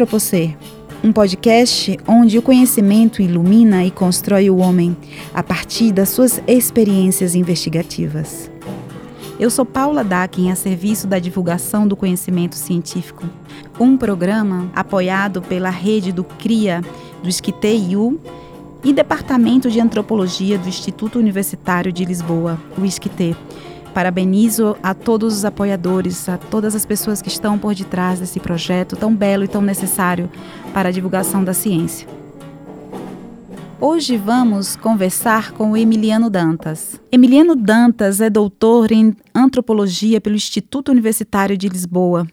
Antropocer, um podcast onde o conhecimento ilumina e constrói o homem a partir das suas experiências investigativas. Eu sou Paula Dakin, a serviço da divulgação do conhecimento científico, um programa apoiado pela rede do CRIA, do ISCTEIU e Departamento de Antropologia do Instituto Universitário de Lisboa, o ISCTE. Parabenizo a todos os apoiadores, a todas as pessoas que estão por detrás desse projeto tão belo e tão necessário para a divulgação da ciência. Hoje vamos conversar com o Emiliano Dantas. Emiliano Dantas é doutor em antropologia pelo Instituto Universitário de Lisboa.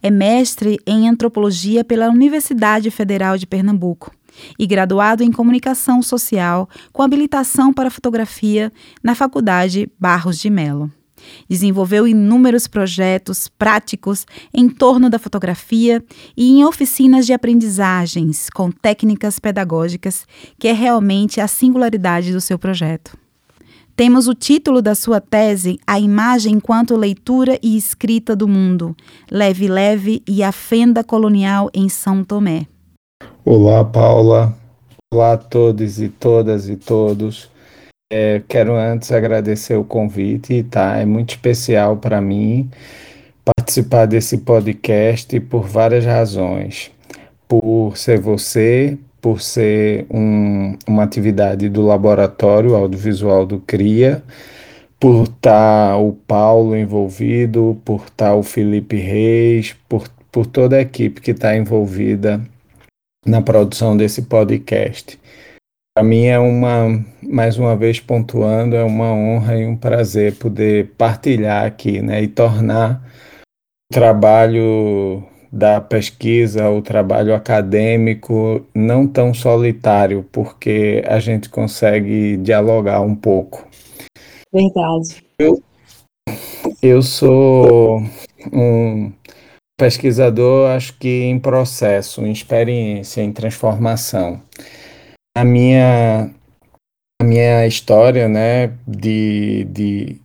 É mestre em antropologia pela Universidade Federal de Pernambuco e graduado em comunicação social com habilitação para fotografia na Faculdade Barros de Melo. Desenvolveu inúmeros projetos práticos em torno da fotografia e em oficinas de aprendizagens com técnicas pedagógicas, que é realmente a singularidade do seu projeto. Temos o título da sua tese, A Imagem enquanto Leitura e Escrita do Mundo, Leve Leve e a Fenda Colonial em São Tomé. Olá, Paula. Olá a todos e todas e todos. É, quero antes agradecer o convite, tá? É muito especial para mim participar desse podcast por várias razões. Por ser você, por ser um, uma atividade do laboratório audiovisual do CRIA, por estar tá o Paulo envolvido, por estar tá o Felipe Reis, por, por toda a equipe que está envolvida na produção desse podcast. Para mim é uma, mais uma vez pontuando, é uma honra e um prazer poder partilhar aqui, né, e tornar o trabalho da pesquisa, o trabalho acadêmico não tão solitário, porque a gente consegue dialogar um pouco. Verdade. Eu, eu sou um pesquisador, acho que em processo, em experiência, em transformação a minha, a minha história né, de, de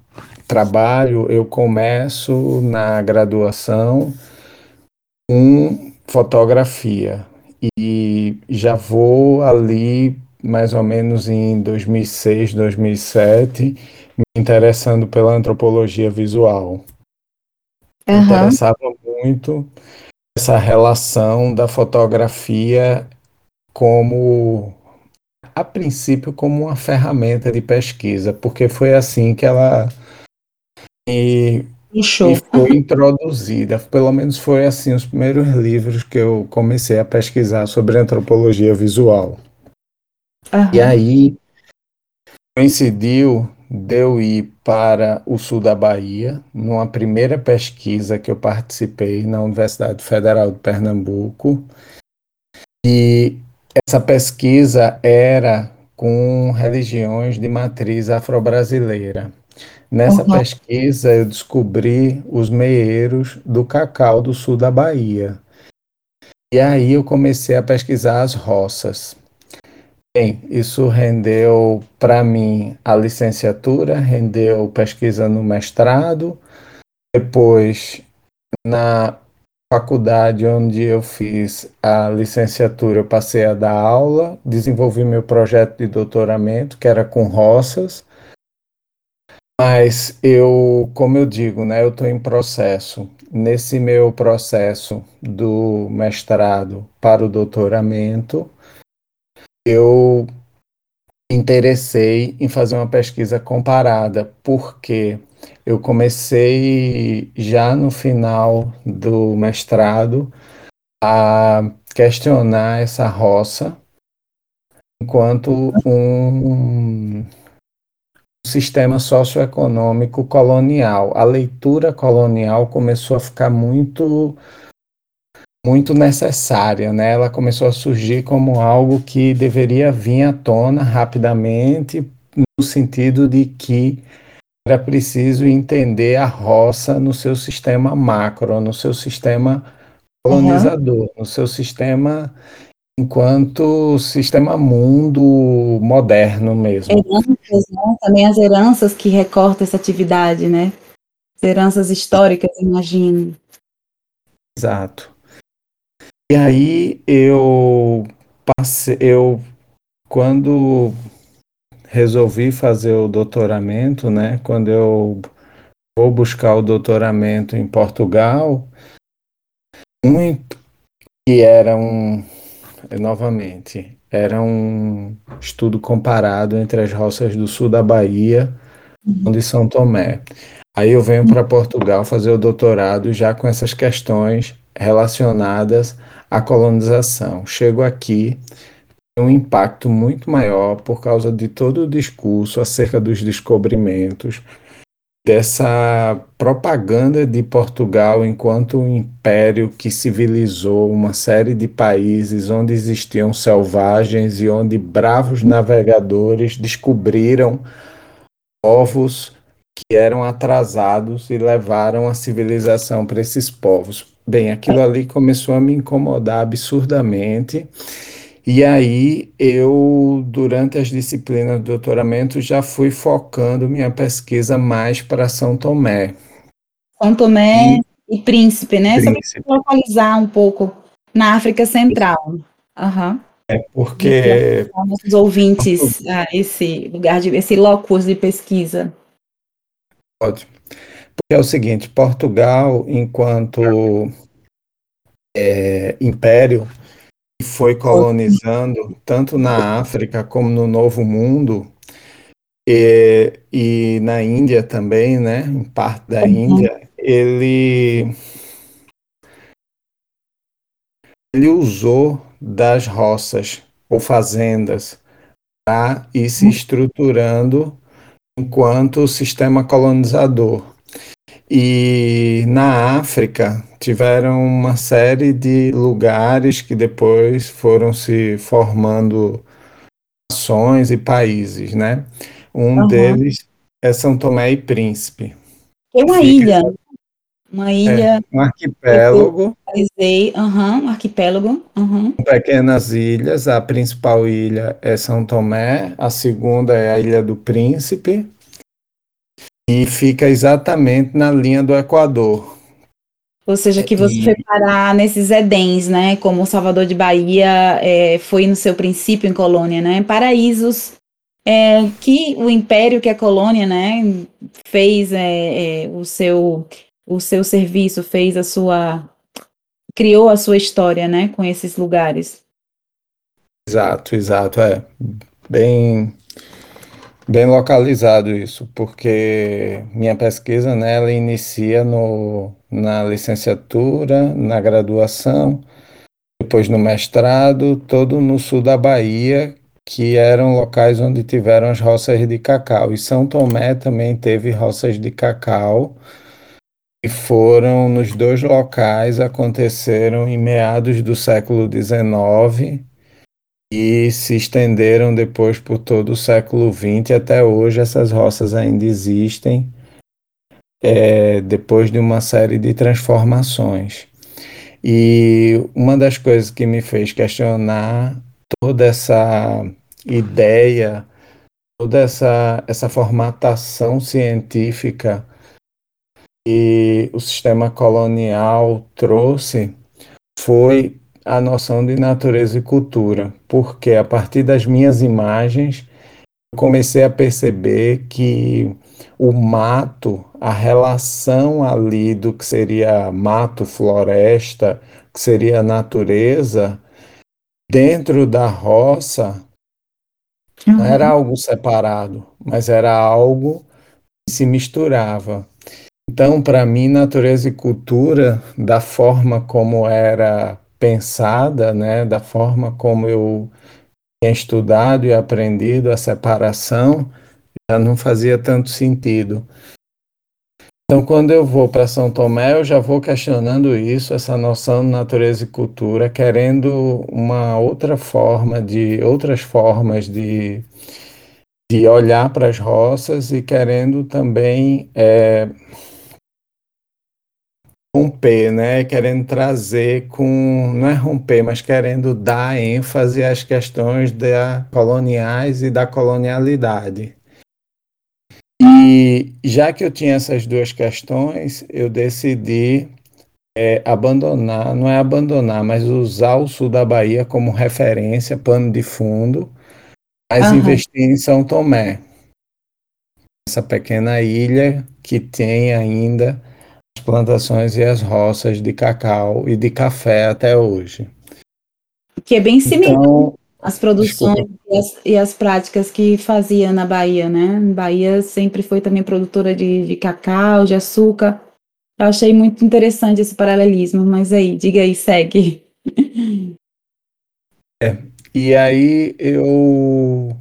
trabalho, eu começo na graduação com fotografia e já vou ali mais ou menos em 2006, 2007, me interessando pela antropologia visual. Uhum. Interessava muito essa relação da fotografia como a princípio como uma ferramenta de pesquisa, porque foi assim que ela e, e foi introduzida. Pelo menos foi assim os primeiros livros que eu comecei a pesquisar sobre antropologia visual. Uhum. E aí coincidiu de eu ir para o sul da Bahia, numa primeira pesquisa que eu participei na Universidade Federal de Pernambuco. E essa pesquisa era com religiões de matriz afro-brasileira. Nessa uhum. pesquisa, eu descobri os meeiros do cacau do sul da Bahia. E aí eu comecei a pesquisar as roças. Bem, isso rendeu para mim a licenciatura, rendeu pesquisa no mestrado. Depois, na faculdade onde eu fiz a licenciatura, eu passei a dar aula, desenvolvi meu projeto de doutoramento, que era com roças. Mas eu, como eu digo, né, eu estou em processo. Nesse meu processo do mestrado para o doutoramento, eu interessei em fazer uma pesquisa comparada, porque eu comecei já no final do mestrado a questionar essa roça enquanto um sistema socioeconômico colonial. A leitura colonial começou a ficar muito muito necessária, né? Ela começou a surgir como algo que deveria vir à tona rapidamente, no sentido de que era preciso entender a roça no seu sistema macro, no seu sistema colonizador, uhum. no seu sistema enquanto sistema mundo moderno mesmo. Heranças, né? Também as heranças que recortam essa atividade, né? As heranças históricas, imagino. Exato. E aí eu passei, eu quando resolvi fazer o doutoramento, né? Quando eu vou buscar o doutoramento em Portugal, muito e era um novamente era um estudo comparado entre as roças do sul da Bahia e São Tomé. Aí eu venho para Portugal fazer o doutorado já com essas questões relacionadas à colonização. Chego aqui, um impacto muito maior por causa de todo o discurso acerca dos descobrimentos, dessa propaganda de Portugal enquanto um império que civilizou uma série de países onde existiam selvagens e onde bravos navegadores descobriram povos que eram atrasados e levaram a civilização para esses povos. Bem, aquilo ali começou a me incomodar absurdamente. E aí eu, durante as disciplinas do doutoramento, já fui focando minha pesquisa mais para São Tomé. São Tomé e, e Príncipe, né? Príncipe. Só para localizar um pouco na África Central. Uhum. É porque nossos ouvintes a esse lugar de esse locus de pesquisa. Ótimo. Porque é o seguinte, Portugal, enquanto é, império, foi colonizando tanto na África como no Novo Mundo e, e na Índia também, né? Em parte da uhum. Índia, ele ele usou das roças ou fazendas para ir se estruturando enquanto sistema colonizador. E na África tiveram uma série de lugares que depois foram se formando nações e países, né? Um uhum. deles é São Tomé e Príncipe. É uma ilha. Uma ilha. É, um arquipélago. Uhum, um arquipélago. Uhum. Pequenas ilhas. A principal ilha é São Tomé, a segunda é a Ilha do Príncipe. E fica exatamente na linha do Equador. Ou seja, que você foi parar nesses edens, né? Como Salvador de Bahia é, foi no seu princípio em colônia, né? Paraísos é, que o império, que a colônia, né? Fez é, é o seu o seu serviço, fez a sua. criou a sua história, né, com esses lugares. Exato, exato, é. Bem, bem localizado isso, porque minha pesquisa, né, ela inicia no, na licenciatura, na graduação, depois no mestrado, todo no sul da Bahia, que eram locais onde tiveram as roças de cacau. E São Tomé também teve roças de cacau, e foram nos dois locais, aconteceram em meados do século XIX e se estenderam depois por todo o século XX. Até hoje, essas roças ainda existem, é, depois de uma série de transformações. E uma das coisas que me fez questionar toda essa ideia, toda essa, essa formatação científica que o sistema colonial trouxe foi a noção de natureza e cultura, porque a partir das minhas imagens eu comecei a perceber que o mato, a relação ali do que seria mato, floresta, que seria natureza, dentro da roça, uhum. não era algo separado, mas era algo que se misturava. Então, para mim, natureza e cultura, da forma como era pensada, né, da forma como eu tinha estudado e aprendido a separação, já não fazia tanto sentido. Então, quando eu vou para São Tomé, eu já vou questionando isso, essa noção de natureza e cultura, querendo uma outra forma de, outras formas de, de olhar para as roças e querendo também é, romper, né? Querendo trazer com, não é romper, mas querendo dar ênfase às questões da coloniais e da colonialidade. E já que eu tinha essas duas questões, eu decidi é abandonar, não é abandonar, mas usar o sul da Bahia como referência, pano de fundo, mas uhum. investir em São Tomé, essa pequena ilha que tem ainda as plantações e as roças de cacau e de café até hoje. Que é bem similar então, às produções e as, e as, práticas que fazia na Bahia, né? Bahia sempre foi também produtora de, de cacau, de açúcar. Eu achei muito interessante esse paralelismo, mas aí, diga aí, segue. É, e aí eu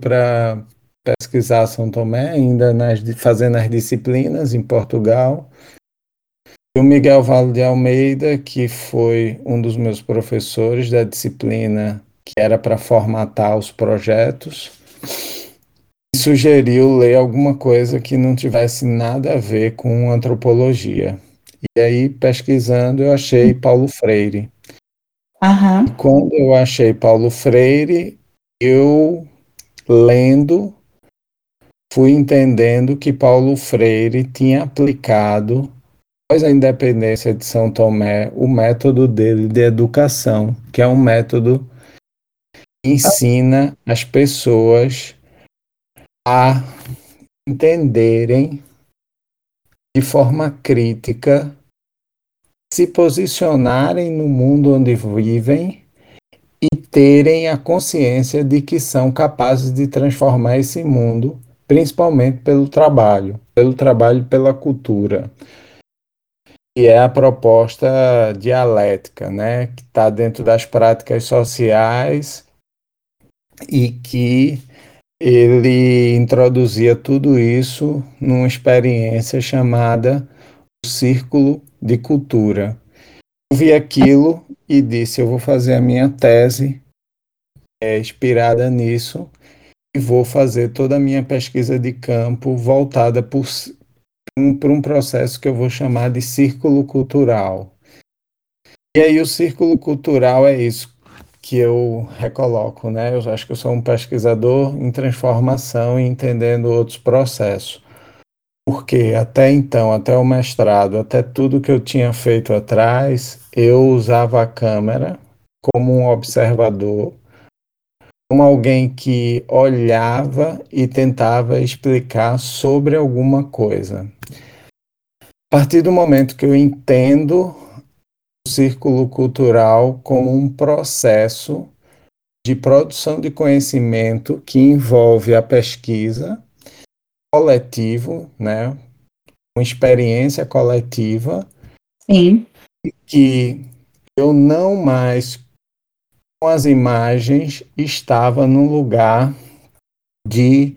para pesquisar São Tomé, ainda nas, fazendo as disciplinas em Portugal. O Miguel Vale de Almeida, que foi um dos meus professores da disciplina que era para formatar os projetos, sugeriu ler alguma coisa que não tivesse nada a ver com antropologia. E aí, pesquisando, eu achei Paulo Freire. Uhum. quando eu achei Paulo Freire, eu lendo fui entendendo que Paulo Freire tinha aplicado, após a independência de São Tomé, o método dele de educação, que é um método ensina as pessoas a entenderem de forma crítica, se posicionarem no mundo onde vivem e terem a consciência de que são capazes de transformar esse mundo principalmente pelo trabalho, pelo trabalho e pela cultura. E é a proposta dialética, né, que está dentro das práticas sociais e que ele introduzia tudo isso numa experiência chamada o Círculo de Cultura. Eu vi aquilo e disse: eu vou fazer a minha tese é, inspirada nisso e vou fazer toda a minha pesquisa de campo voltada por por um processo que eu vou chamar de círculo cultural. E aí o círculo cultural é isso que eu recoloco, né? Eu acho que eu sou um pesquisador em transformação e entendendo outros processos. Porque até então, até o mestrado, até tudo que eu tinha feito atrás, eu usava a câmera como um observador como alguém que olhava e tentava explicar sobre alguma coisa. A partir do momento que eu entendo círculo cultural como um processo de produção de conhecimento que envolve a pesquisa coletivo, né? Uma experiência coletiva. Sim. Que eu não mais com as imagens estava no lugar de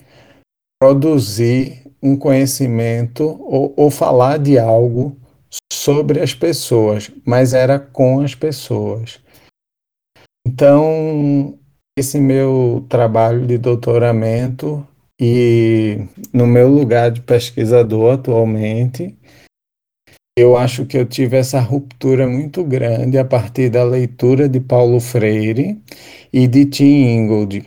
produzir um conhecimento ou, ou falar de algo sobre as pessoas, mas era com as pessoas. Então, esse meu trabalho de doutoramento e no meu lugar de pesquisador atualmente, eu acho que eu tive essa ruptura muito grande a partir da leitura de Paulo Freire e de Tim Ingold,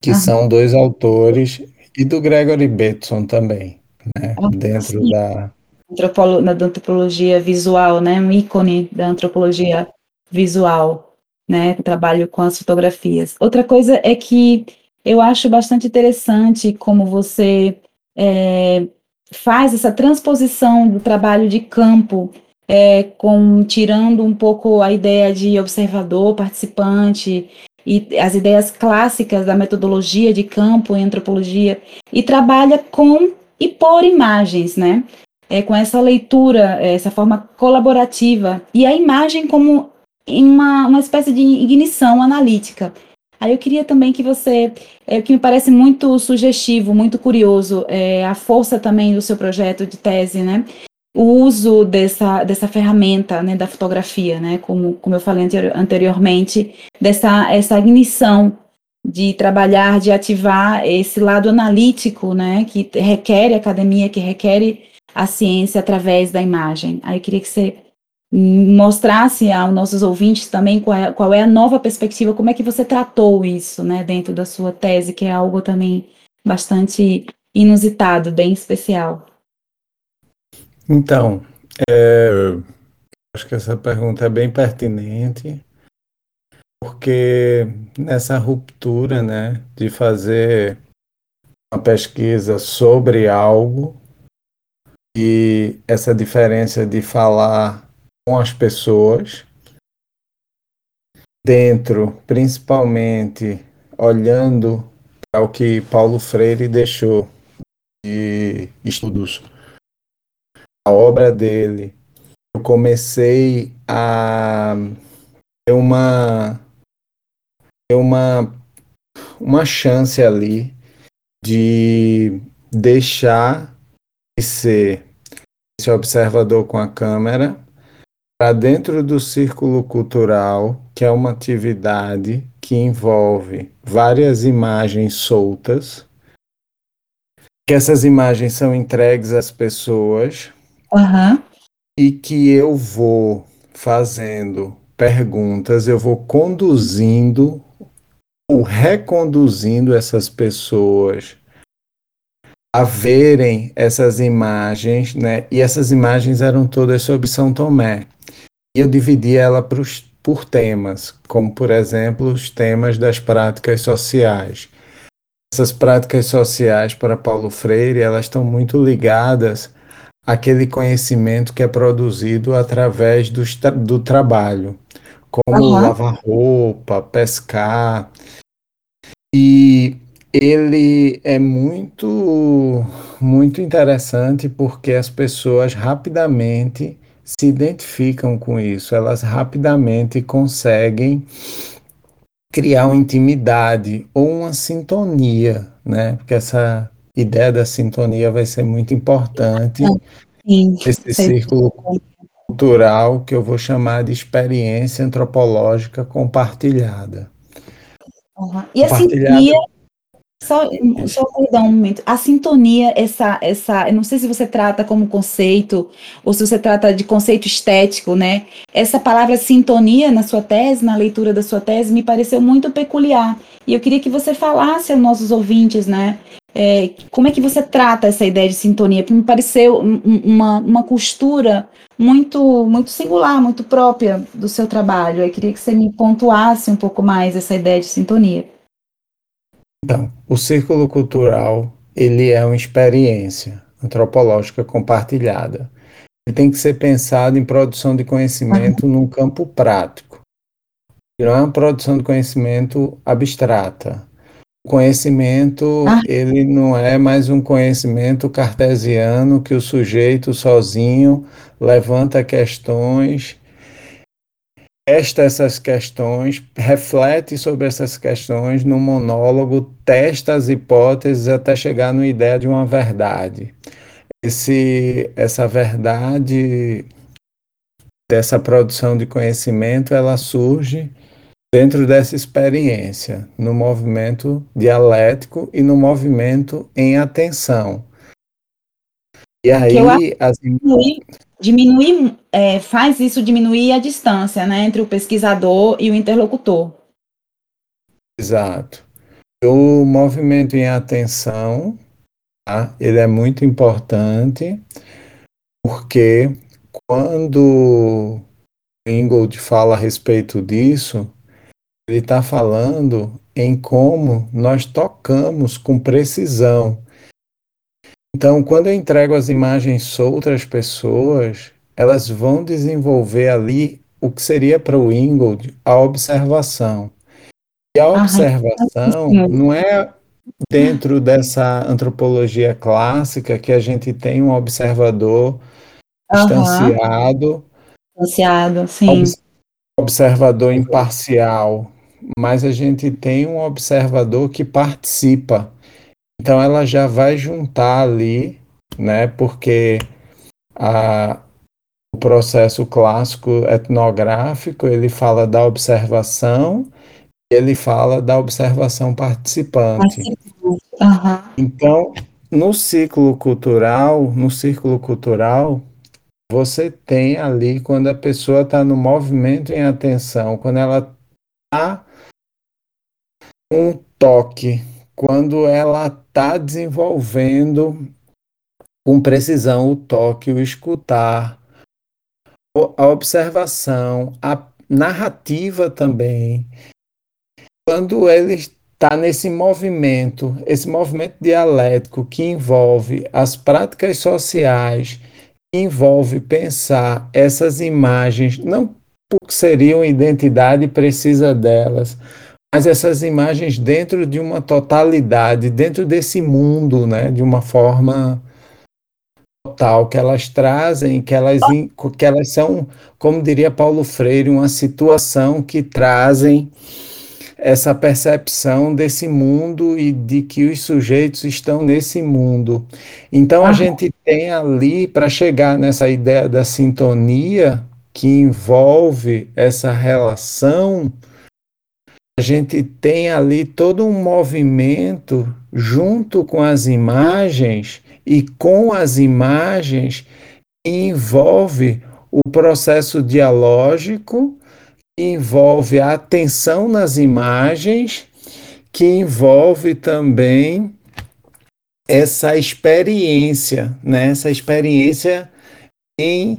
que são dois autores, e do Gregory Bateson também, né, ah, dentro sim. da... Antropolo na antropologia visual, né, um ícone da antropologia visual, né, trabalho com as fotografias. Outra coisa é que eu acho bastante interessante como você é, faz essa transposição do trabalho de campo, é, com tirando um pouco a ideia de observador, participante e as ideias clássicas da metodologia de campo em antropologia e trabalha com e por imagens, né? É, com essa leitura, essa forma colaborativa e a imagem como uma, uma espécie de ignição analítica. Aí eu queria também que você, é, o que me parece muito sugestivo, muito curioso, é a força também do seu projeto de tese, né? O uso dessa, dessa ferramenta, né, da fotografia, né, como, como eu falei anteriormente, dessa essa ignição de trabalhar, de ativar esse lado analítico, né, que requer academia, que requer a ciência através da imagem. Aí eu queria que você mostrasse aos nossos ouvintes também qual é, qual é, a nova perspectiva, como é que você tratou isso, né, dentro da sua tese, que é algo também bastante inusitado, bem especial. Então, é, Acho que essa pergunta é bem pertinente, porque nessa ruptura, né, de fazer uma pesquisa sobre algo e essa diferença de falar com as pessoas dentro, principalmente olhando para o que Paulo Freire deixou de estudos, a obra dele, eu comecei a ter uma ter uma uma chance ali de deixar de ser esse observador com a câmera para dentro do círculo cultural, que é uma atividade que envolve várias imagens soltas, que essas imagens são entregues às pessoas uhum. e que eu vou fazendo perguntas, eu vou conduzindo ou reconduzindo essas pessoas a verem essas imagens, né? E essas imagens eram todas sobre São Tomé. E eu dividi ela pros, por temas, como por exemplo os temas das práticas sociais. Essas práticas sociais para Paulo Freire, elas estão muito ligadas àquele conhecimento que é produzido através do, do trabalho, como uhum. lavar roupa, pescar. E ele é muito muito interessante porque as pessoas rapidamente se identificam com isso, elas rapidamente conseguem criar uma intimidade ou uma sintonia, né? Porque essa ideia da sintonia vai ser muito importante Sim, esse círculo cultural que eu vou chamar de experiência antropológica compartilhada. Uhum. E a sintonia só, só dar um momento. A sintonia, essa, essa, eu não sei se você trata como conceito ou se você trata de conceito estético, né? Essa palavra sintonia na sua tese, na leitura da sua tese, me pareceu muito peculiar. E eu queria que você falasse aos nossos ouvintes, né? É, como é que você trata essa ideia de sintonia? Porque me pareceu uma, uma costura muito, muito singular, muito própria do seu trabalho. Eu queria que você me pontuasse um pouco mais essa ideia de sintonia. Então, o círculo cultural, ele é uma experiência antropológica compartilhada. Ele tem que ser pensado em produção de conhecimento num campo prático. Não é uma produção de conhecimento abstrata. O conhecimento, ah. ele não é mais um conhecimento cartesiano que o sujeito sozinho levanta questões testa essas questões, reflete sobre essas questões no monólogo, testa as hipóteses até chegar na ideia de uma verdade. Esse, essa verdade dessa produção de conhecimento, ela surge dentro dessa experiência, no movimento dialético e no movimento em atenção. E aí, as diminuir, é, faz isso diminuir a distância né, entre o pesquisador e o interlocutor. Exato. O movimento em atenção, tá? ele é muito importante, porque quando Ingold fala a respeito disso, ele está falando em como nós tocamos com precisão então, quando eu entrego as imagens soltas às pessoas, elas vão desenvolver ali o que seria para o Ingold a observação. E a observação não é dentro dessa antropologia clássica que a gente tem um observador distanciado, distanciado, sim. observador imparcial, mas a gente tem um observador que participa. Então ela já vai juntar ali, né? Porque a, o processo clássico etnográfico ele fala da observação, ele fala da observação participante. Uhum. Então, no ciclo cultural, no círculo cultural, você tem ali quando a pessoa está no movimento em atenção, quando ela está um toque quando ela está desenvolvendo com precisão o toque, o escutar, a observação, a narrativa também. Quando ele está nesse movimento, esse movimento dialético que envolve as práticas sociais, envolve pensar essas imagens, não porque seriam identidade precisa delas, mas essas imagens dentro de uma totalidade, dentro desse mundo, né, de uma forma total, que elas trazem, que elas, que elas são, como diria Paulo Freire, uma situação que trazem essa percepção desse mundo e de que os sujeitos estão nesse mundo. Então a gente tem ali, para chegar nessa ideia da sintonia, que envolve essa relação, a gente tem ali todo um movimento junto com as imagens e com as imagens envolve o processo dialógico, envolve a atenção nas imagens, que envolve também essa experiência, né? essa experiência em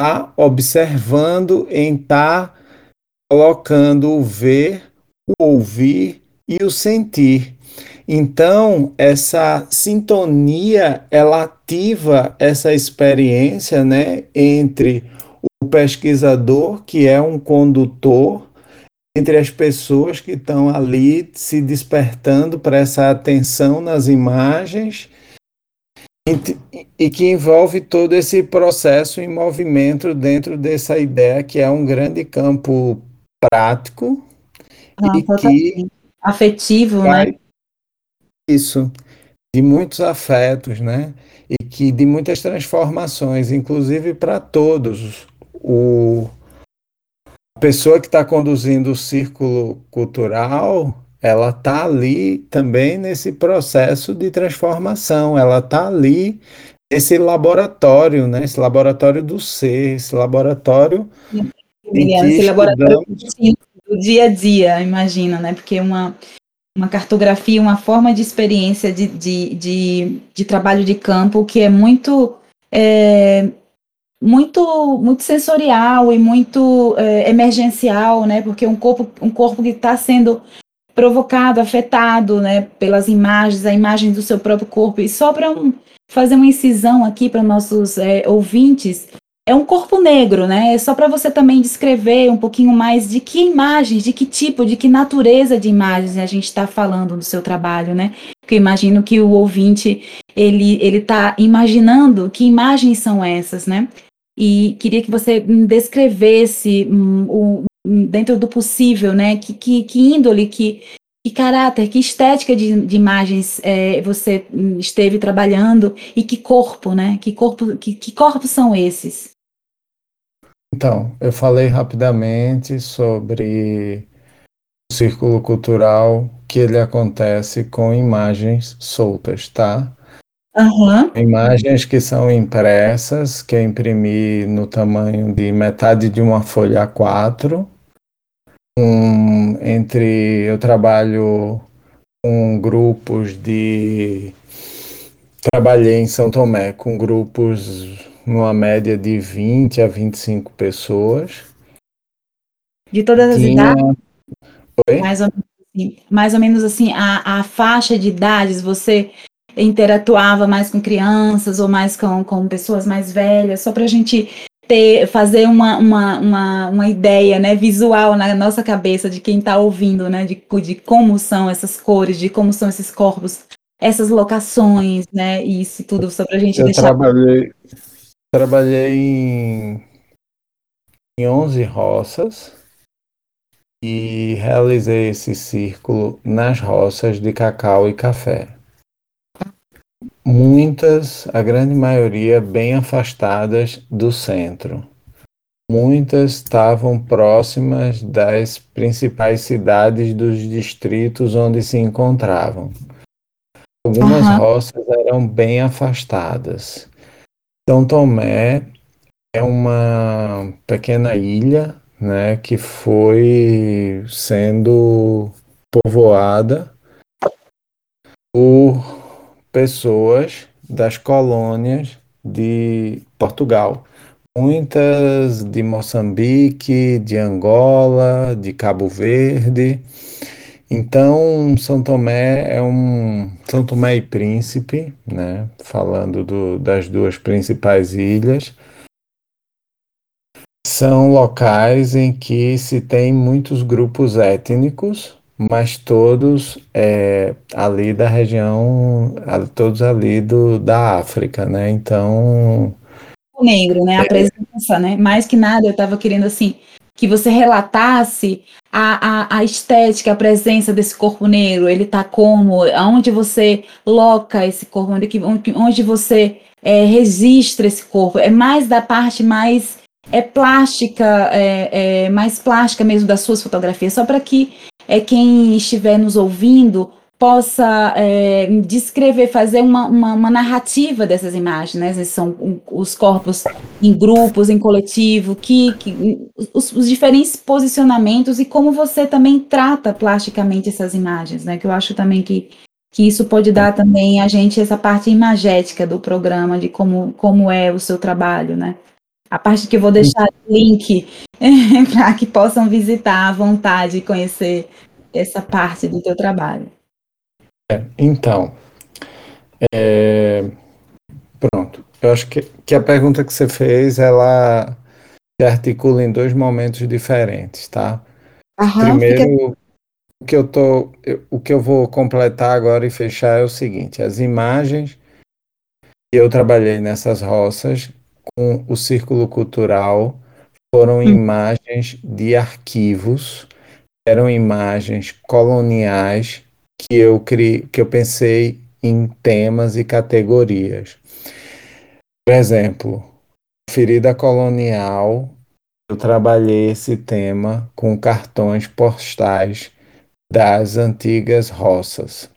estar tá observando, em estar tá colocando o ver, o ouvir e o sentir. Então, essa sintonia, ela ativa essa experiência, né, entre o pesquisador, que é um condutor, entre as pessoas que estão ali se despertando para essa atenção nas imagens e que envolve todo esse processo em movimento dentro dessa ideia que é um grande campo prático ah, e que afetivo, né? vai, né? Isso, de muitos afetos, né? E que de muitas transformações, inclusive para todos. O, a pessoa que está conduzindo o círculo cultural, ela está ali também nesse processo de transformação, ela está ali esse laboratório, né? Esse laboratório do ser, esse laboratório esse laboratório do dia a dia, imagina, né? Porque uma uma cartografia, uma forma de experiência de, de, de, de trabalho de campo que é muito é, muito muito sensorial e muito é, emergencial, né? Porque um corpo um corpo que está sendo provocado, afetado, né? Pelas imagens, a imagem do seu próprio corpo e só para um, fazer uma incisão aqui para nossos é, ouvintes é um corpo negro, né? É só para você também descrever um pouquinho mais de que imagens, de que tipo, de que natureza de imagens a gente está falando no seu trabalho, né? Porque eu imagino que o ouvinte ele ele está imaginando que imagens são essas, né? E queria que você descrevesse um, um, dentro do possível, né? Que, que, que índole, que, que caráter, que estética de, de imagens é, você esteve trabalhando e que corpo, né? Que corpo, que, que corpos são esses? Então, eu falei rapidamente sobre o círculo cultural que ele acontece com imagens soltas, tá? Uhum. Imagens que são impressas, que eu imprimi no tamanho de metade de uma folha A4. Um, entre eu trabalho com grupos de trabalhei em São Tomé com grupos numa média de 20 a 25 pessoas. De todas as idades? Oi? Mais ou, assim, mais ou menos assim, a, a faixa de idades, você interatuava mais com crianças ou mais com, com pessoas mais velhas, só para a gente ter, fazer uma, uma, uma, uma, ideia né, visual na nossa cabeça de quem está ouvindo, né, de, de como são essas cores, de como são esses corpos, essas locações, né, e isso tudo, só para a gente Eu deixar. Trabalhei, Trabalhei em, em 11 roças e realizei esse círculo nas roças de cacau e café. Muitas, a grande maioria, bem afastadas do centro. Muitas estavam próximas das principais cidades dos distritos onde se encontravam. Algumas uhum. roças eram bem afastadas. São Tomé é uma pequena ilha, né, que foi sendo povoada por pessoas das colônias de Portugal. muitas de Moçambique, de Angola, de Cabo Verde. Então, São Tomé é um São Tomé e Príncipe, né? Falando do, das duas principais ilhas, são locais em que se tem muitos grupos étnicos, mas todos é, ali da região, todos ali do, da África, né? Então negro, né? A é. presença, né? Mais que nada, eu estava querendo assim que você relatasse a, a, a, estética, a presença desse corpo negro. Ele está como? Aonde você loca esse corpo? Onde, onde você é, registra esse corpo? É mais da parte mais é plástica, é, é mais plástica mesmo das suas fotografias, só para que é, quem estiver nos ouvindo possa é, descrever, fazer uma, uma, uma, narrativa dessas imagens, né? São os corpos em grupos, em coletivo, que, que os, os, diferentes posicionamentos e como você também trata plasticamente essas imagens, né? Que eu acho também que, que isso pode dar também a gente essa parte imagética do programa, de como, como é o seu trabalho, né? A parte que eu vou deixar link para que possam visitar à vontade e conhecer essa parte do teu trabalho. É, então, é, pronto. Eu acho que, que a pergunta que você fez, ela se articula em dois momentos diferentes, tá? Aham, Primeiro, fica... o que eu tô, o que eu vou completar agora e fechar é o seguinte: as imagens que eu trabalhei nessas roças com o círculo cultural foram hum. imagens de arquivos, eram imagens coloniais que eu criei, que eu pensei em temas e categorias. Por exemplo, ferida colonial, eu trabalhei esse tema com cartões postais das antigas roças.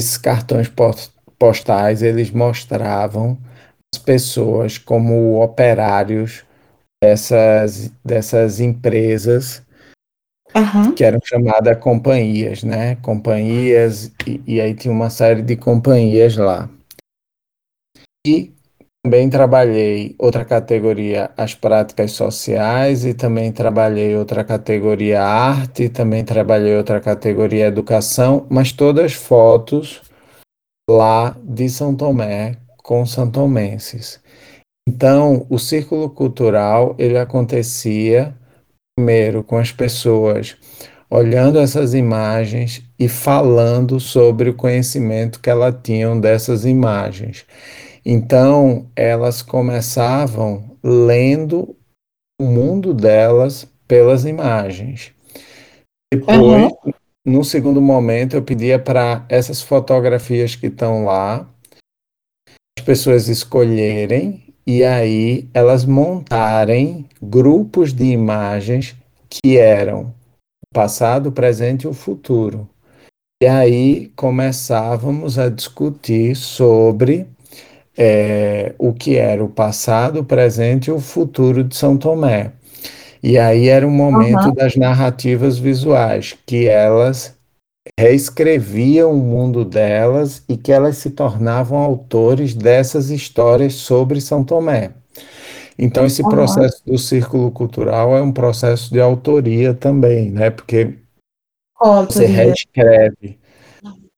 Esses cartões postais eles mostravam as pessoas como operários dessas, dessas empresas Uhum. que eram chamadas companhias, né? Companhias, e, e, aí tinha uma série de companhias lá. E também trabalhei outra categoria, as práticas sociais, e também trabalhei outra categoria, arte, também trabalhei outra categoria, educação, mas todas fotos lá de São Tomé com santomenses. Então, o círculo cultural, ele acontecia primeiro com as pessoas olhando essas imagens e falando sobre o conhecimento que elas tinham dessas imagens. Então, elas começavam lendo o mundo delas pelas imagens. Depois, uhum. no segundo momento, eu pedia para essas fotografias que estão lá, as pessoas escolherem e aí elas montarem grupos de imagens que eram o passado, o presente e o futuro. E aí começávamos a discutir sobre é, o que era o passado, o presente e o futuro de São Tomé. E aí era o momento uhum. das narrativas visuais, que elas reescreviam o mundo delas e que elas se tornavam autores dessas histórias sobre São Tomé. Então, esse processo do círculo cultural é um processo de autoria também, né? Porque você reescreve.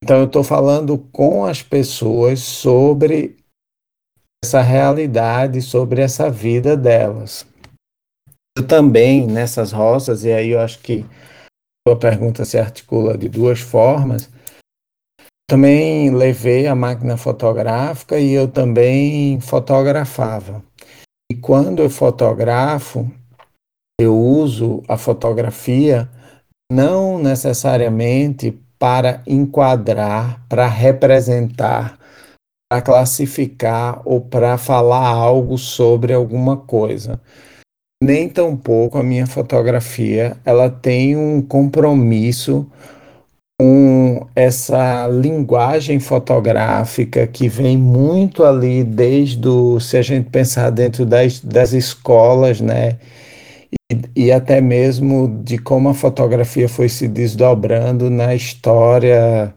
Então, eu estou falando com as pessoas sobre essa realidade, sobre essa vida delas. Eu também, nessas roças, e aí eu acho que sua pergunta se articula de duas formas. Também levei a máquina fotográfica e eu também fotografava. E quando eu fotografo, eu uso a fotografia não necessariamente para enquadrar, para representar, para classificar ou para falar algo sobre alguma coisa nem tampouco a minha fotografia ela tem um compromisso com essa linguagem fotográfica que vem muito ali desde o, se a gente pensar dentro das, das escolas, né? E, e até mesmo de como a fotografia foi se desdobrando na história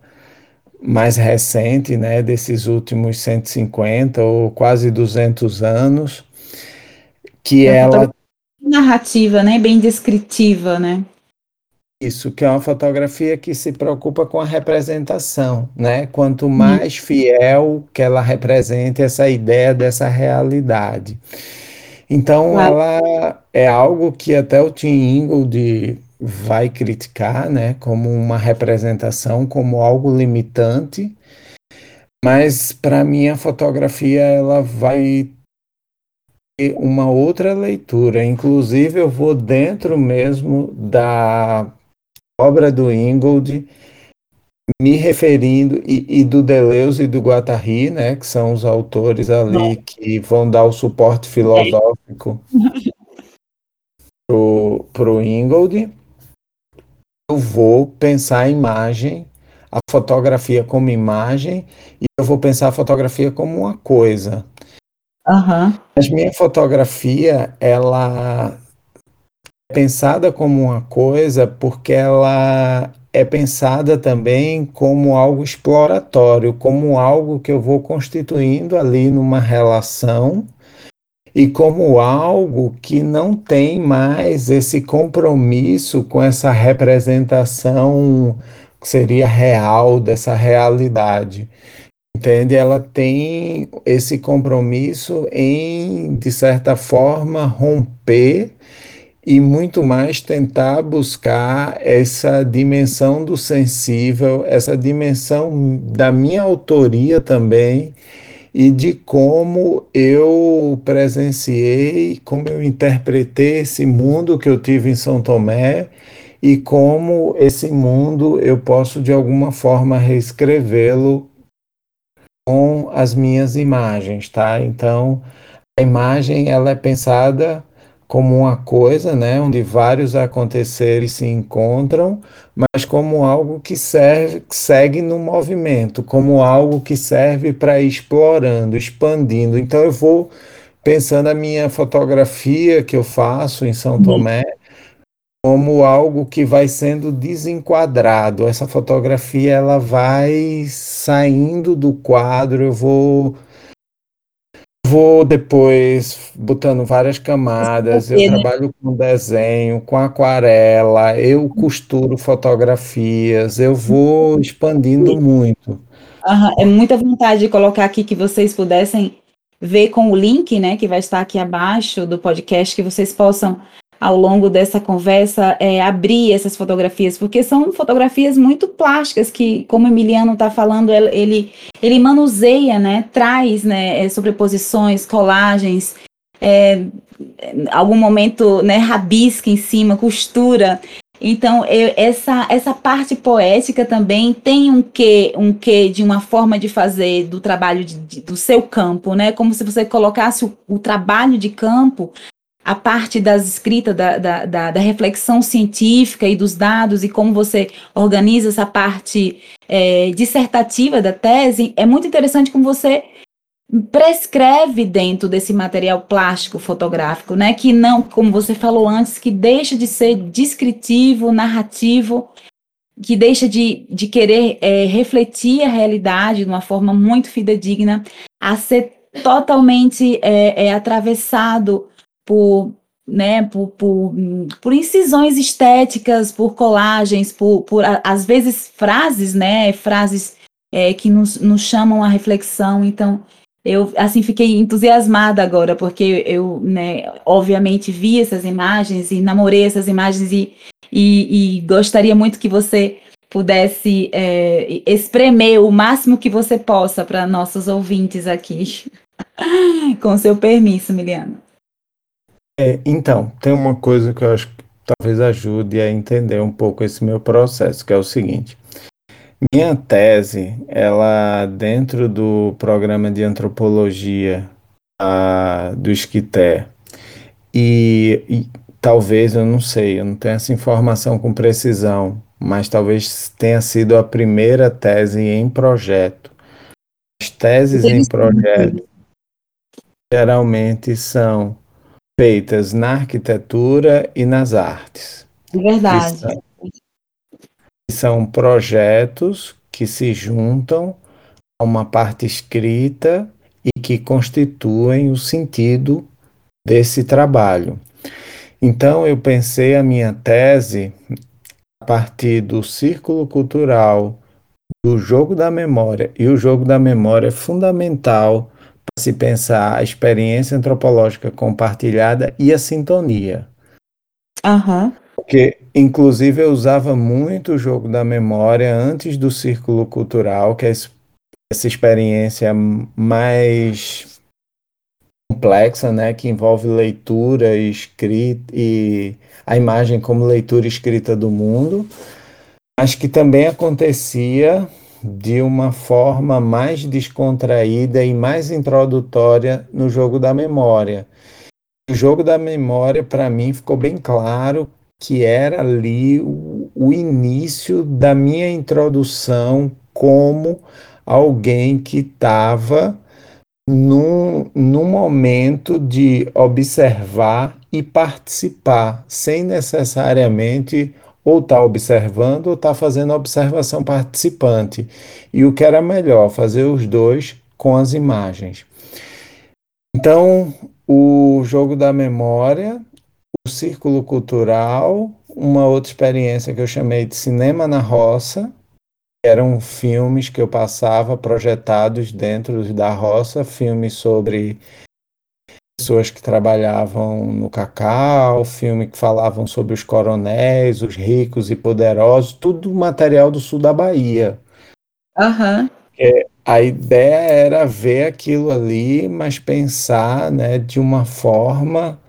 mais recente, né, desses últimos 150 ou quase 200 anos. que é ela narrativa, né, bem descritiva, né? Isso, que é uma fotografia que se preocupa com a representação, né? Quanto mais fiel que ela represente essa ideia dessa realidade. Então, claro. ela é algo que até o Tim Ingold vai criticar, né? Como uma representação, como algo limitante. Mas, para mim, a fotografia, ela vai uma outra leitura. Inclusive, eu vou dentro mesmo da obra do Ingold, me referindo, e, e, do Deleuze e do Guattari, né, que são os autores ali que vão dar o suporte filosófico para o Ingold, eu vou pensar a imagem, a fotografia como imagem, e eu vou pensar a fotografia como uma coisa. Uhum. Mas minha fotografia, ela pensada como uma coisa porque ela é pensada também como algo exploratório, como algo que eu vou constituindo ali numa relação e como algo que não tem mais esse compromisso com essa representação que seria real dessa realidade. Entende? Ela tem esse compromisso em, de certa forma, romper e muito mais tentar buscar essa dimensão do sensível, essa dimensão da minha autoria também e de como eu presenciei, como eu interpretei esse mundo que eu tive em São Tomé e como esse mundo eu posso de alguma forma reescrevê-lo com as minhas imagens, tá? Então, a imagem ela é pensada como uma coisa, né, onde vários aconteceres se encontram, mas como algo que serve, que segue no movimento, como algo que serve para ir explorando, expandindo. Então eu vou pensando a minha fotografia que eu faço em São Tomé como algo que vai sendo desenquadrado. Essa fotografia ela vai saindo do quadro, eu vou Vou depois botando várias camadas. Eu trabalho com desenho, com aquarela, eu costuro fotografias, eu vou expandindo muito. Uhum. É muita vontade de colocar aqui que vocês pudessem ver com o link, né, que vai estar aqui abaixo do podcast, que vocês possam ao longo dessa conversa é, abrir essas fotografias, porque são fotografias muito plásticas que, como o Emiliano está falando, ele, ele manuseia, né, traz né, é, sobreposições, colagens, é, algum momento né, rabisca em cima, costura. Então, eu, essa, essa parte poética também tem um quê, um quê de uma forma de fazer do trabalho de, de, do seu campo, né? Como se você colocasse o, o trabalho de campo a parte das escritas, da, da, da, da, reflexão científica e dos dados e como você organiza essa parte é, dissertativa da tese, é muito interessante como você prescreve dentro desse material plástico fotográfico, né? Que não, como você falou antes, que deixa de ser descritivo, narrativo, que deixa de, de querer é, refletir a realidade de uma forma muito fidedigna, a ser totalmente é, é atravessado por, né, por, por, por incisões estéticas, por colagens, por, por às vezes frases, né, frases é, que nos, nos chamam à reflexão. Então, eu assim fiquei entusiasmada agora porque eu, né, obviamente vi essas imagens e namorei essas imagens e, e, e gostaria muito que você pudesse é, espremer o máximo que você possa para nossos ouvintes aqui. Com seu permisso, Miliana. É, então, tem uma coisa que eu acho que talvez ajude a entender um pouco esse meu processo, que é o seguinte. Minha tese, ela dentro do programa de antropologia a, do Esquité, e, e talvez, eu não sei, eu não tenho essa informação com precisão, mas talvez tenha sido a primeira tese em projeto. As teses em projeto geralmente são feitas na arquitetura e nas artes. É verdade. São, são projetos que se juntam a uma parte escrita e que constituem o sentido desse trabalho. Então eu pensei a minha tese a partir do círculo cultural do jogo da memória, e o jogo da memória é fundamental se pensar a experiência antropológica compartilhada e a sintonia. Uhum. Porque, inclusive, eu usava muito o jogo da memória antes do círculo cultural, que é essa experiência mais complexa, né, que envolve leitura e escrita e a imagem como leitura escrita do mundo, mas que também acontecia de uma forma mais descontraída e mais introdutória no jogo da memória. O jogo da memória, para mim, ficou bem claro que era ali o, o início da minha introdução como alguém que estava num, num momento de observar e participar, sem necessariamente ou estar tá observando ou estar tá fazendo observação participante. E o que era melhor, fazer os dois com as imagens. Então, o jogo da memória, o círculo cultural, uma outra experiência que eu chamei de cinema na roça, eram filmes que eu passava projetados dentro da roça, filmes sobre pessoas que trabalhavam no cacau, filme que falavam sobre os coronéis, os ricos e poderosos, tudo material do sul da Bahia. Uhum. É, a ideia era ver aquilo ali, mas pensar né, de uma forma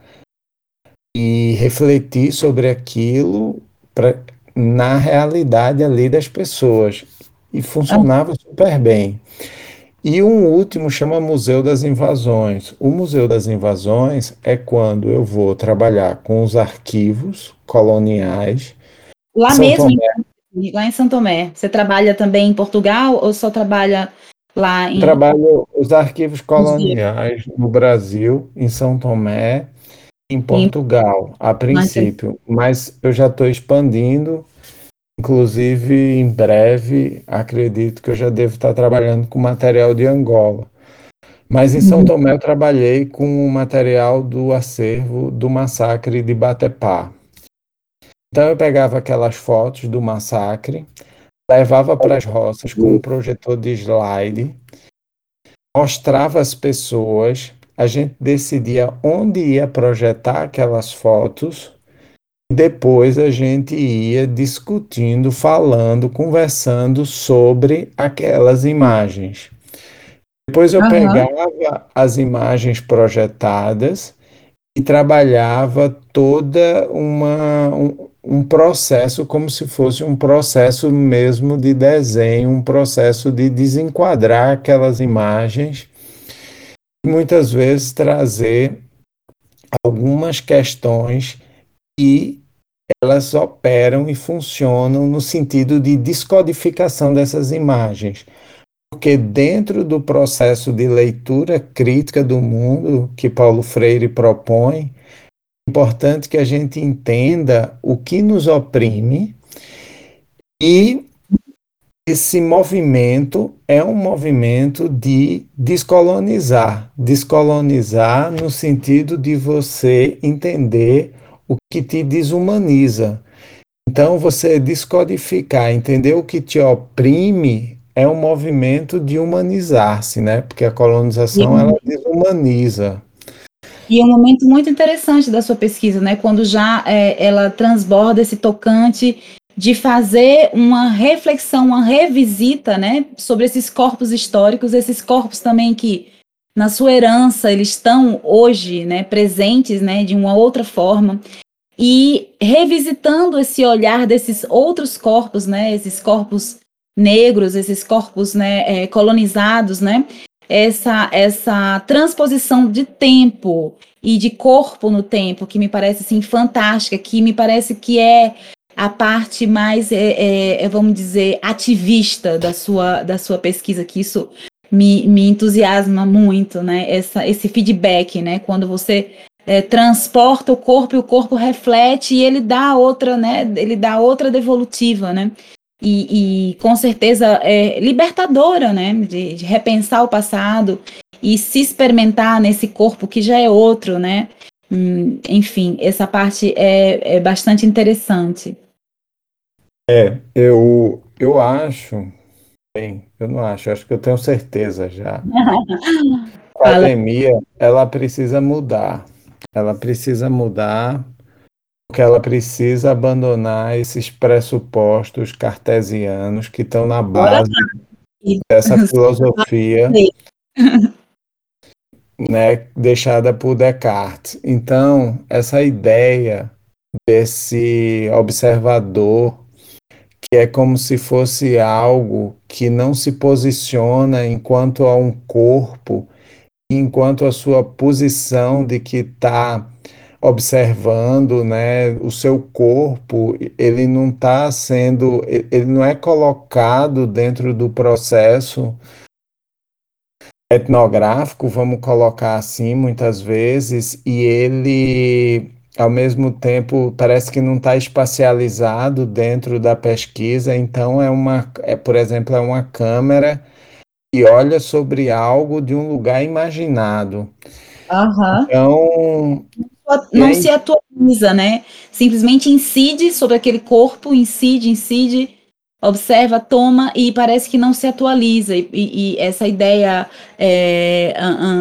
e refletir sobre aquilo pra, na realidade ali das pessoas. E funcionava uhum. super bem. E um último chama Museu das Invasões. O Museu das Invasões é quando eu vou trabalhar com os arquivos coloniais. Lá São mesmo, em, lá em São Tomé. Você trabalha também em Portugal ou só trabalha lá em. Trabalho os arquivos coloniais no Brasil, em São Tomé, em Portugal, a princípio. Mas eu já estou expandindo Inclusive, em breve, acredito que eu já devo estar trabalhando com material de Angola. Mas em São uhum. Tomé eu trabalhei com o material do acervo do massacre de Batepá. Então eu pegava aquelas fotos do massacre, levava para as roças com um projetor de slide, mostrava as pessoas, a gente decidia onde ia projetar aquelas fotos depois a gente ia discutindo, falando, conversando sobre aquelas imagens. Depois eu uhum. pegava as imagens projetadas e trabalhava toda uma um, um, processo como se fosse um processo mesmo de desenho, um processo de desenquadrar aquelas imagens, muitas vezes trazer algumas questões e elas operam e funcionam no sentido de descodificação dessas imagens. Porque dentro do processo de leitura crítica do mundo que Paulo Freire propõe, é importante que a gente entenda o que nos oprime e esse movimento é um movimento de descolonizar. Descolonizar no sentido de você entender o que te desumaniza. Então, você descodificar, entender o que te oprime é um movimento de humanizar-se, né? Porque a colonização ela desumaniza. E é um momento muito interessante da sua pesquisa, né? Quando já é, ela transborda esse tocante de fazer uma reflexão, uma revisita, né, sobre esses corpos históricos, esses corpos também que na sua herança, eles estão hoje, né, presentes, né, de uma outra forma. E revisitando esse olhar desses outros corpos, né, esses corpos negros, esses corpos, né, é, colonizados, né, essa essa transposição de tempo e de corpo no tempo que me parece assim fantástica, que me parece que é a parte mais, é, é, é vamos dizer, ativista da sua, da sua pesquisa, que isso me, me entusiasma muito, né? Essa, esse feedback, né? Quando você é, transporta o corpo e o corpo reflete e ele dá outra, né? Ele dá outra devolutiva, né? E, e com certeza é libertadora, né? De, de repensar o passado e se experimentar nesse corpo que já é outro, né? Hum, enfim, essa parte é, é bastante interessante. É, eu, eu acho, bem, eu não acho, acho que eu tenho certeza já. A Fala. academia, ela precisa mudar. Ela precisa mudar porque ela precisa abandonar esses pressupostos cartesianos que estão na base dessa filosofia, né, deixada por Descartes. Então, essa ideia desse observador que é como se fosse algo que não se posiciona enquanto a um corpo, enquanto a sua posição de que está observando, né, o seu corpo, ele não está sendo, ele não é colocado dentro do processo etnográfico, vamos colocar assim, muitas vezes, e ele ao mesmo tempo parece que não está espacializado dentro da pesquisa, então é uma, é, por exemplo, é uma câmera que olha sobre algo de um lugar imaginado. Uhum. Então não se atualiza, né? Simplesmente incide sobre aquele corpo, incide, incide, observa, toma e parece que não se atualiza. E, e, e essa ideia é,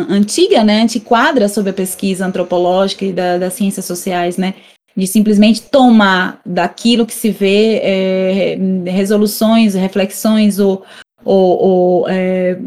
antiga, né, antiquadra sobre a pesquisa antropológica e da, das ciências sociais, né? De simplesmente tomar daquilo que se vê é, resoluções, reflexões ou, ou, ou, é,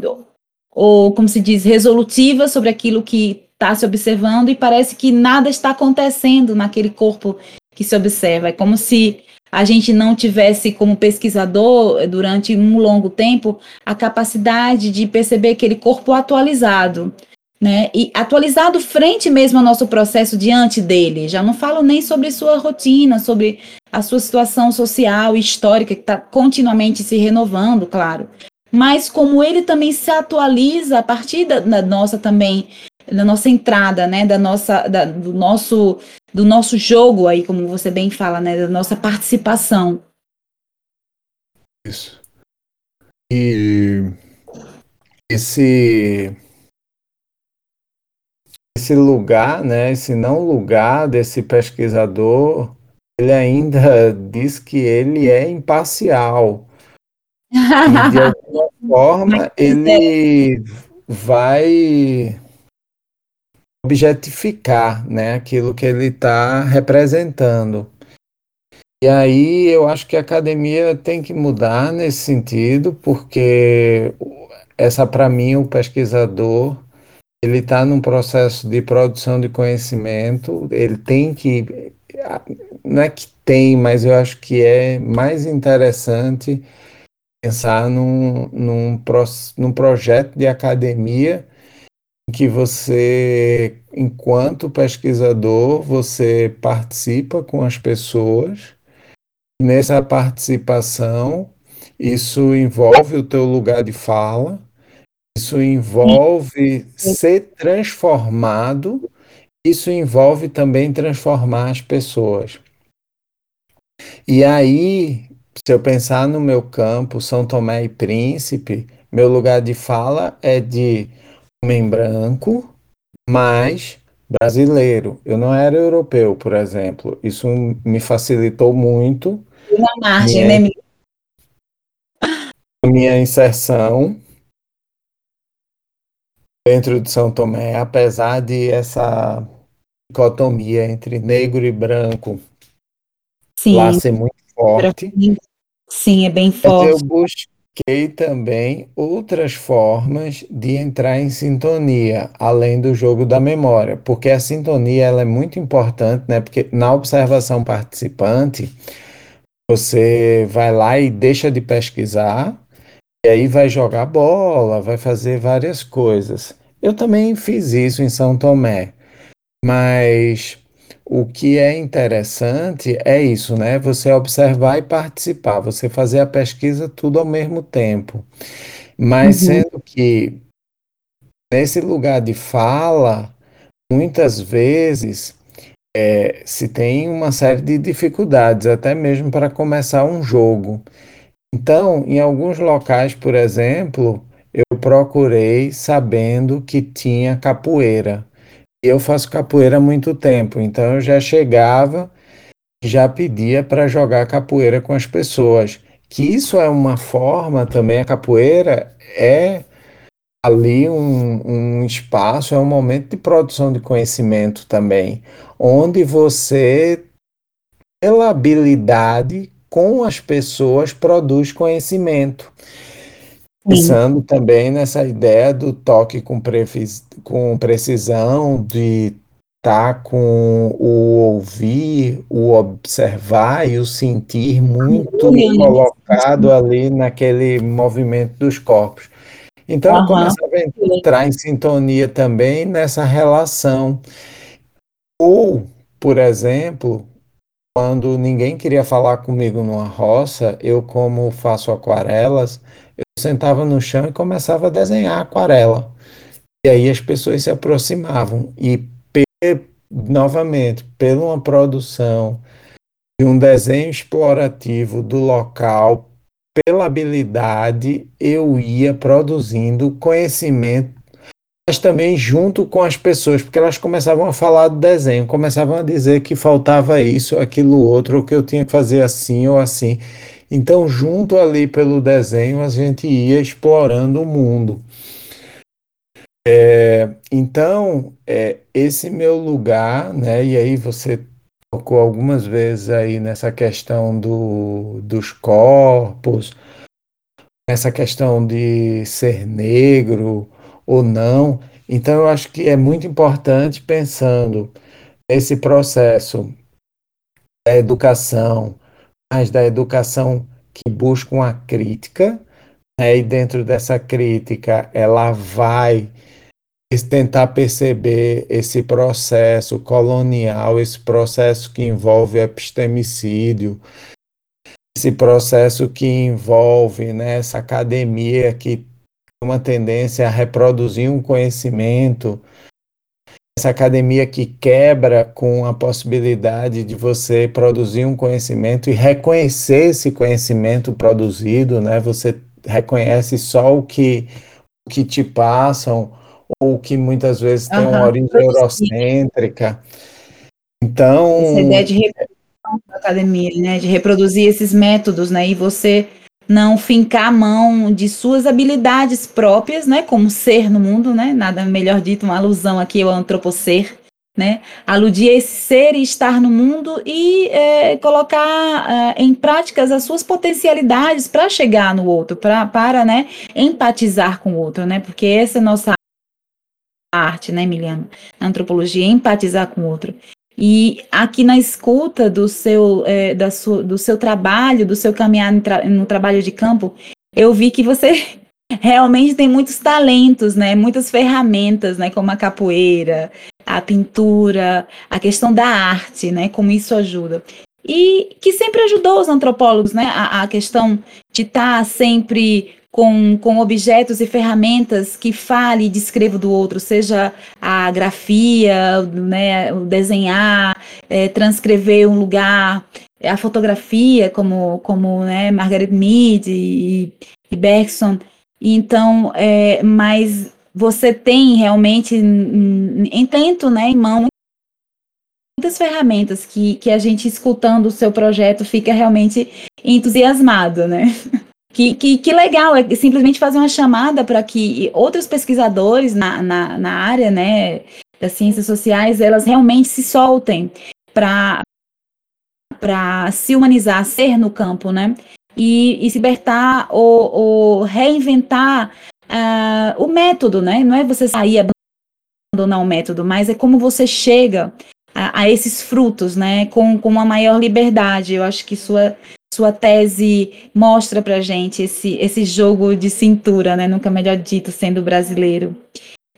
ou, como se diz, resolutivas sobre aquilo que está se observando e parece que nada está acontecendo naquele corpo que se observa. É como se a gente não tivesse, como pesquisador, durante um longo tempo, a capacidade de perceber aquele corpo atualizado. Né? E atualizado frente mesmo ao nosso processo diante dele. Já não falo nem sobre sua rotina, sobre a sua situação social e histórica, que está continuamente se renovando, claro. Mas como ele também se atualiza a partir da, da nossa também da nossa entrada, né, da nossa, da, do nosso, do nosso jogo aí, como você bem fala, né, da nossa participação. Isso. E esse esse lugar, né, esse não lugar desse pesquisador, ele ainda diz que ele é imparcial. E de alguma forma ele vai objetificar né, aquilo que ele está representando. E aí eu acho que a academia tem que mudar nesse sentido, porque essa para mim o pesquisador ele está num processo de produção de conhecimento, ele tem que não é que tem, mas eu acho que é mais interessante pensar num, num, num projeto de academia que você, enquanto pesquisador, você participa com as pessoas. Nessa participação, isso envolve o teu lugar de fala, isso envolve ser transformado, isso envolve também transformar as pessoas. E aí, se eu pensar no meu campo, São Tomé e Príncipe, meu lugar de fala é de homem branco, mas brasileiro. Eu não era europeu, por exemplo. Isso me facilitou muito. Na margem, minha, né? Minha inserção dentro de São Tomé, apesar de essa dicotomia entre negro e branco Sim. lá ser muito forte. Sim, é bem forte. Eu busquei também outras formas de entrar em sintonia, além do jogo da memória, porque a sintonia ela é muito importante, né? Porque na observação participante, você vai lá e deixa de pesquisar, e aí vai jogar bola, vai fazer várias coisas. Eu também fiz isso em São Tomé, mas o que é interessante é isso, né? Você observar e participar, você fazer a pesquisa tudo ao mesmo tempo. Mas uhum. sendo que nesse lugar de fala, muitas vezes é, se tem uma série de dificuldades, até mesmo para começar um jogo. Então, em alguns locais, por exemplo, eu procurei sabendo que tinha capoeira. Eu faço capoeira há muito tempo, então eu já chegava, já pedia para jogar capoeira com as pessoas. Que isso é uma forma também, a capoeira é ali um, um espaço, é um momento de produção de conhecimento também, onde você, pela habilidade com as pessoas, produz conhecimento. Pensando também nessa ideia do toque com, com precisão, de estar tá com o ouvir, o observar e o sentir muito colocado ali naquele movimento dos corpos. Então, eu começava a entrar em sintonia também nessa relação. Ou, por exemplo, quando ninguém queria falar comigo numa roça, eu, como faço aquarelas, eu sentava no chão e começava a desenhar aquarela. E aí as pessoas se aproximavam. E, novamente, pela uma produção de um desenho explorativo do local, pela habilidade, eu ia produzindo conhecimento, mas também junto com as pessoas, porque elas começavam a falar do desenho, começavam a dizer que faltava isso, aquilo, outro, ou que eu tinha que fazer assim ou assim. Então, junto ali pelo desenho, a gente ia explorando o mundo. É, então, é, esse meu lugar, né? E aí você tocou algumas vezes aí nessa questão do, dos corpos, essa questão de ser negro ou não. Então, eu acho que é muito importante pensando esse processo da educação, da educação que busca uma crítica, né? e dentro dessa crítica ela vai tentar perceber esse processo colonial, esse processo que envolve epistemicídio, esse processo que envolve né, essa academia que tem uma tendência a reproduzir um conhecimento, essa academia que quebra com a possibilidade de você produzir um conhecimento e reconhecer esse conhecimento produzido, né? Você reconhece só o que, o que te passam ou que muitas vezes tem uma origem eurocêntrica. Então. Essa ideia de reprodução da academia, né? De reproduzir esses métodos, né? E você não fincar a mão de suas habilidades próprias, né? Como ser no mundo, né? Nada melhor dito, uma alusão aqui ao antropocer, né? Aludir a esse ser e estar no mundo e é, colocar é, em práticas as suas potencialidades para chegar no outro, pra, para, né? Empatizar com o outro, né? Porque essa é a nossa arte, né, Emiliano? antropologia, empatizar com o outro. E aqui na escuta do seu, é, da sua, do seu trabalho, do seu caminhar no, tra no trabalho de campo, eu vi que você realmente tem muitos talentos, né? Muitas ferramentas, né? Como a capoeira, a pintura, a questão da arte, né? Como isso ajuda. E que sempre ajudou os antropólogos, né? A, a questão de estar tá sempre com, com objetos e ferramentas que fale e descreva do outro, seja a grafia, né, o desenhar, é, transcrever um lugar, a fotografia, como, como né, Margaret Mead e, e Bergson. Então, é, mas você tem realmente em tento, né, em mão, muitas ferramentas que, que a gente escutando o seu projeto fica realmente entusiasmado, né? Que, que, que legal, é simplesmente fazer uma chamada para que outros pesquisadores na, na, na área né, das ciências sociais, elas realmente se soltem para se humanizar, ser no campo, né? E, e se libertar ou, ou reinventar uh, o método, né? Não é você sair abandonar o método, mas é como você chega a, a, esses frutos, né? Com, com uma maior liberdade. Eu acho que sua, sua tese mostra para gente esse, esse jogo de cintura, né? Nunca melhor dito, sendo brasileiro.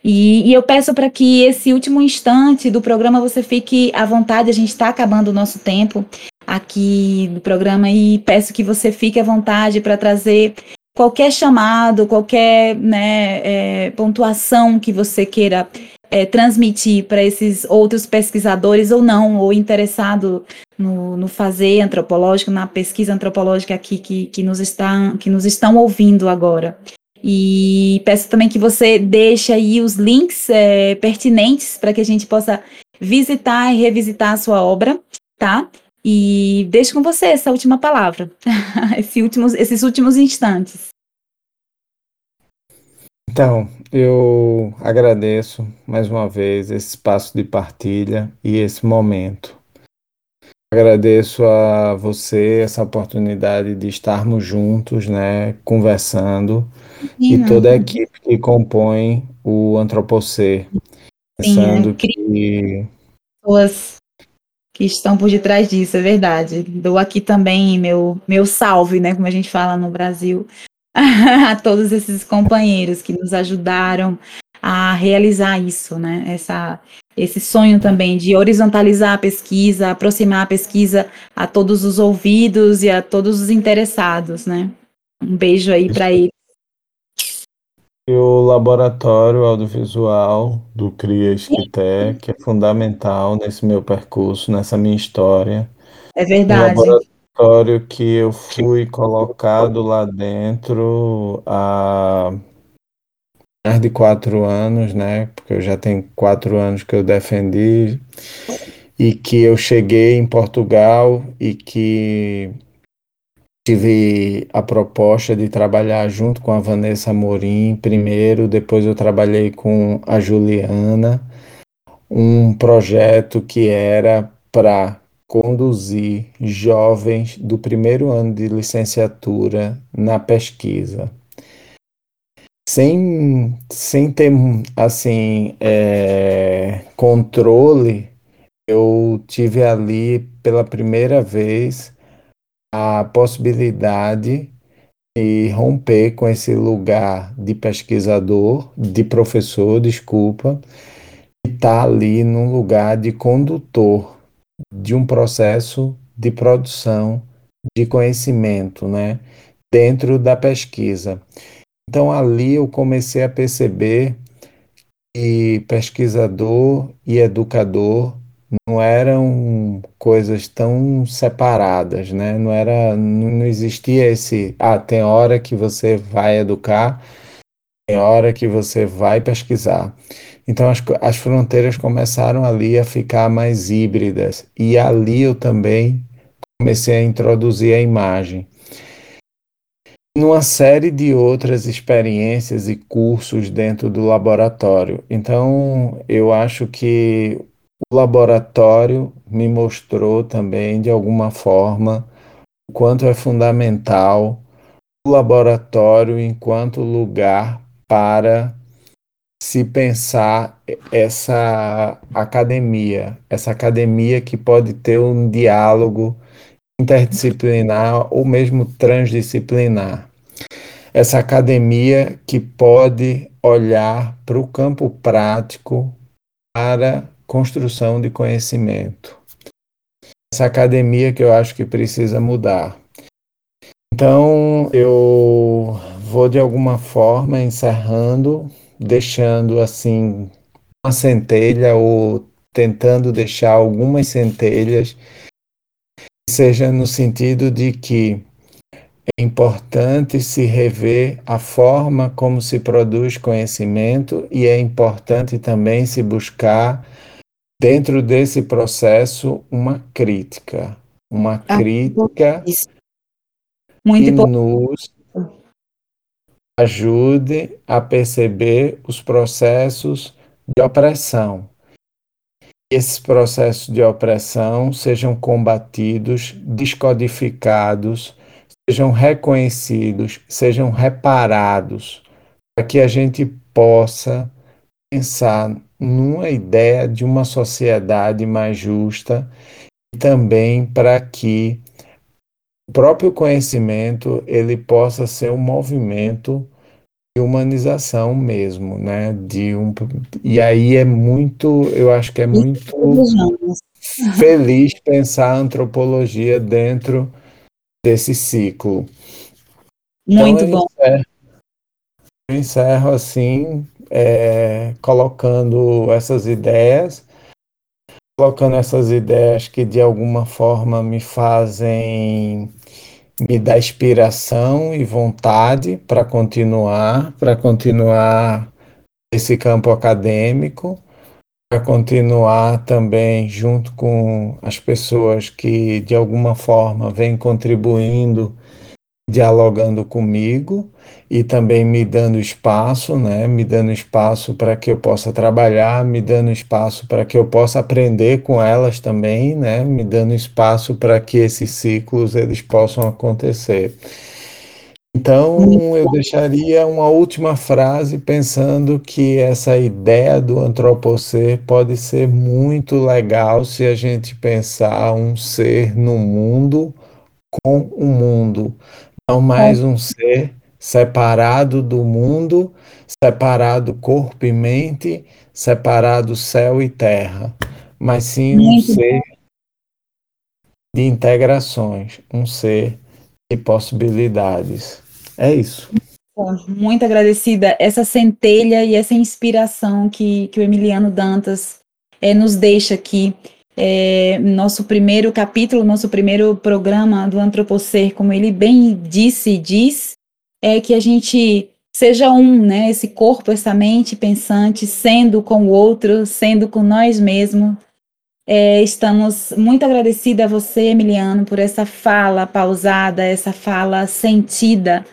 E, e eu peço para que esse último instante do programa você fique à vontade. A gente está acabando o nosso tempo aqui do programa e peço que você fique à vontade para trazer qualquer chamado, qualquer né, é, pontuação que você queira é, transmitir para esses outros pesquisadores ou não, ou interessado no, no, fazer antropológico, na pesquisa antropológica aqui que, que, nos está, que nos estão ouvindo agora. E peço também que você deixe aí os links é, pertinentes para que a gente possa visitar e revisitar a sua obra, tá? E deixo com você essa última palavra, Esse últimos, esses últimos instantes. Então, eu agradeço mais uma vez esse espaço de partilha e esse momento. Agradeço a você essa oportunidade de estarmos juntos, né, conversando, Sim, e toda a equipe que compõe o Antropocer, pensando é que pessoas que estão por detrás disso, é verdade. Dou aqui também meu meu salve, né, como a gente fala no Brasil, a todos esses companheiros que nos ajudaram a realizar isso, né? Essa, esse sonho também de horizontalizar a pesquisa, aproximar a pesquisa a todos os ouvidos e a todos os interessados, né? Um beijo aí para eles. O laboratório audiovisual do CRIA Esquité, que é fundamental nesse meu percurso, nessa minha história. É verdade. Laboratório que eu fui colocado lá dentro há mais de quatro anos, né? Porque eu já tenho quatro anos que eu defendi e que eu cheguei em Portugal e que tive a proposta de trabalhar junto com a Vanessa Morim primeiro, depois eu trabalhei com a Juliana, um projeto que era para conduzir jovens do primeiro ano de licenciatura na pesquisa. Sem, sem ter assim é, controle, eu tive ali pela primeira vez a possibilidade de romper com esse lugar de pesquisador, de professor, desculpa, e estar tá ali num lugar de condutor de um processo de produção de conhecimento, né, dentro da pesquisa. Então ali eu comecei a perceber que pesquisador e educador não eram coisas tão separadas, né? Não era, não existia esse, ah, tem hora que você vai educar, tem hora que você vai pesquisar. Então as, as fronteiras começaram ali a ficar mais híbridas e ali eu também comecei a introduzir a imagem. Numa série de outras experiências e cursos dentro do laboratório. Então, eu acho que o laboratório me mostrou também, de alguma forma, o quanto é fundamental o laboratório enquanto lugar para se pensar essa academia, essa academia que pode ter um diálogo interdisciplinar ou mesmo transdisciplinar. Essa academia que pode olhar para o campo prático para construção de conhecimento. Essa academia que eu acho que precisa mudar. Então, eu vou de alguma forma encerrando, deixando assim uma centelha ou tentando deixar algumas centelhas, seja no sentido de que é importante se rever a forma como se produz conhecimento e é importante também se buscar dentro desse processo uma crítica, uma ah, crítica Muito que nos ajude a perceber os processos de opressão. Esses processos de opressão sejam combatidos, descodificados, sejam reconhecidos, sejam reparados, para que a gente possa pensar numa ideia de uma sociedade mais justa e também para que o próprio conhecimento ele possa ser um movimento de humanização mesmo, né? De um e aí é muito, eu acho que é muito feliz pensar a antropologia dentro desse ciclo. Muito então, bom. Encerro, eu encerro assim é, colocando essas ideias, colocando essas ideias que de alguma forma me fazem me dá inspiração e vontade para continuar, para continuar esse campo acadêmico, para continuar também junto com as pessoas que de alguma forma vêm contribuindo, dialogando comigo e também me dando espaço, né? Me dando espaço para que eu possa trabalhar, me dando espaço para que eu possa aprender com elas também, né? Me dando espaço para que esses ciclos eles possam acontecer. Então, eu deixaria uma última frase pensando que essa ideia do antropocer pode ser muito legal se a gente pensar um ser no mundo com o mundo, não mais um ser separado do mundo, separado corpo e mente, separado céu e terra, mas sim um ser de integrações, um ser de possibilidades. É isso. Muito agradecida essa centelha e essa inspiração que, que o Emiliano Dantas é, nos deixa aqui. É, nosso primeiro capítulo, nosso primeiro programa do Antropocer, como ele bem disse e diz, é que a gente seja um, né? Esse corpo, essa mente pensante, sendo com o outro, sendo com nós mesmos. É, estamos muito agradecidos a você, Emiliano, por essa fala pausada, essa fala sentida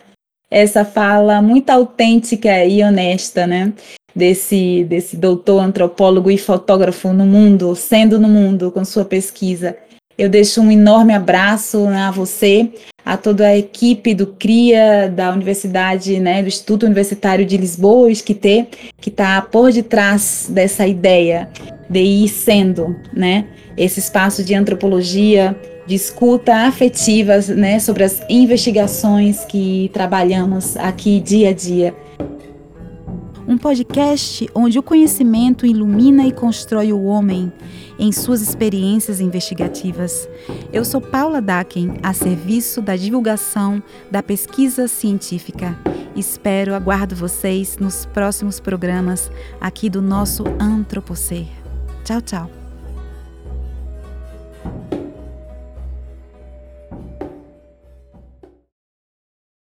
essa fala muito autêntica e honesta, né? Desse, desse doutor antropólogo e fotógrafo no mundo, sendo no mundo com sua pesquisa. Eu deixo um enorme abraço né, a você, a toda a equipe do CRIA, da Universidade, né, do Instituto Universitário de Lisboa, ISQT, que está por detrás dessa ideia de ir sendo né, esse espaço de antropologia de escuta afetiva né, sobre as investigações que trabalhamos aqui dia a dia. Um podcast onde o conhecimento ilumina e constrói o homem em suas experiências investigativas. Eu sou Paula Daken, a serviço da divulgação da pesquisa científica. Espero, aguardo vocês nos próximos programas aqui do nosso Antropocer. Tchau, tchau.